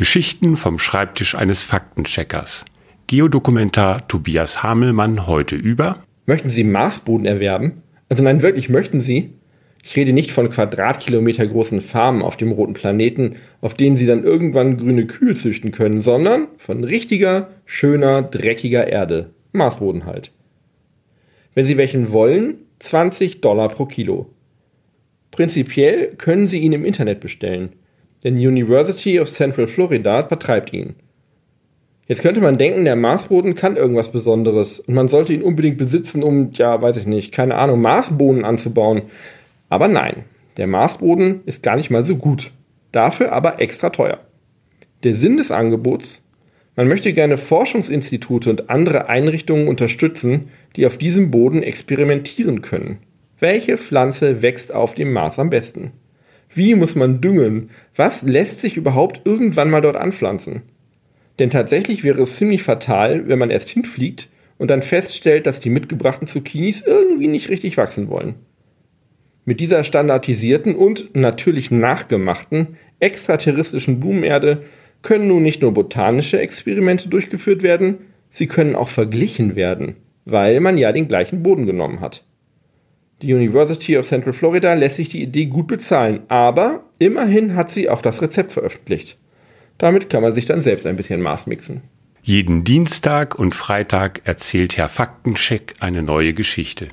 Geschichten vom Schreibtisch eines Faktencheckers. Geodokumentar Tobias Hamelmann heute über. Möchten Sie Marsboden erwerben? Also nein, wirklich möchten Sie? Ich rede nicht von Quadratkilometer großen Farmen auf dem roten Planeten, auf denen Sie dann irgendwann grüne Kühe züchten können, sondern von richtiger, schöner, dreckiger Erde. Marsboden halt. Wenn Sie welchen wollen, 20 Dollar pro Kilo. Prinzipiell können Sie ihn im Internet bestellen denn University of Central Florida vertreibt ihn. Jetzt könnte man denken, der Marsboden kann irgendwas Besonderes und man sollte ihn unbedingt besitzen, um, ja, weiß ich nicht, keine Ahnung, Marsbohnen anzubauen. Aber nein, der Marsboden ist gar nicht mal so gut. Dafür aber extra teuer. Der Sinn des Angebots? Man möchte gerne Forschungsinstitute und andere Einrichtungen unterstützen, die auf diesem Boden experimentieren können. Welche Pflanze wächst auf dem Mars am besten? Wie muss man düngen? Was lässt sich überhaupt irgendwann mal dort anpflanzen? Denn tatsächlich wäre es ziemlich fatal, wenn man erst hinfliegt und dann feststellt, dass die mitgebrachten Zucchinis irgendwie nicht richtig wachsen wollen. Mit dieser standardisierten und natürlich nachgemachten extraterrestrischen Blumenerde können nun nicht nur botanische Experimente durchgeführt werden, sie können auch verglichen werden, weil man ja den gleichen Boden genommen hat. Die University of Central Florida lässt sich die Idee gut bezahlen, aber immerhin hat sie auch das Rezept veröffentlicht. Damit kann man sich dann selbst ein bisschen Maß mixen. Jeden Dienstag und Freitag erzählt Herr Faktencheck eine neue Geschichte.